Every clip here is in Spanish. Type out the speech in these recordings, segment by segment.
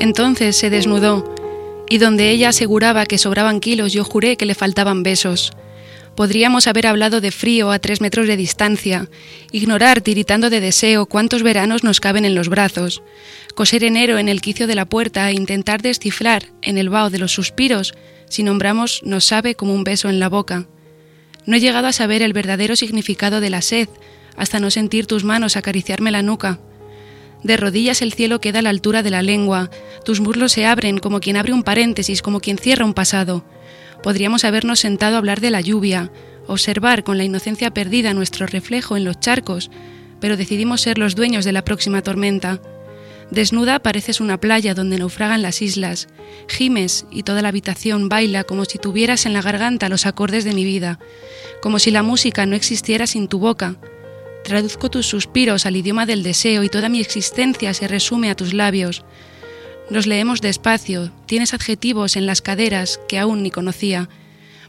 Entonces se desnudó y donde ella aseguraba que sobraban kilos, yo juré que le faltaban besos. Podríamos haber hablado de frío a tres metros de distancia, ignorar, tiritando de deseo, cuántos veranos nos caben en los brazos, coser enero en el quicio de la puerta e intentar descifrar, en el vaho de los suspiros, si nombramos nos sabe como un beso en la boca. No he llegado a saber el verdadero significado de la sed, hasta no sentir tus manos acariciarme la nuca. De rodillas el cielo queda a la altura de la lengua, tus muslos se abren como quien abre un paréntesis, como quien cierra un pasado. Podríamos habernos sentado a hablar de la lluvia, observar con la inocencia perdida nuestro reflejo en los charcos, pero decidimos ser los dueños de la próxima tormenta. Desnuda pareces una playa donde naufragan las islas, gimes y toda la habitación baila como si tuvieras en la garganta los acordes de mi vida, como si la música no existiera sin tu boca. Traduzco tus suspiros al idioma del deseo y toda mi existencia se resume a tus labios. Nos leemos despacio, tienes adjetivos en las caderas que aún ni conocía.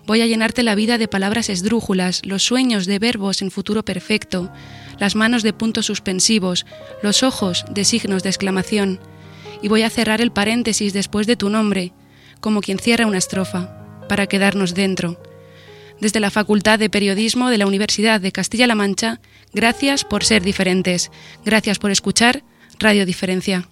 Voy a llenarte la vida de palabras esdrújulas, los sueños de verbos en futuro perfecto, las manos de puntos suspensivos, los ojos de signos de exclamación. Y voy a cerrar el paréntesis después de tu nombre, como quien cierra una estrofa, para quedarnos dentro. Desde la Facultad de Periodismo de la Universidad de Castilla-La Mancha, gracias por ser diferentes. Gracias por escuchar Radio Diferencia.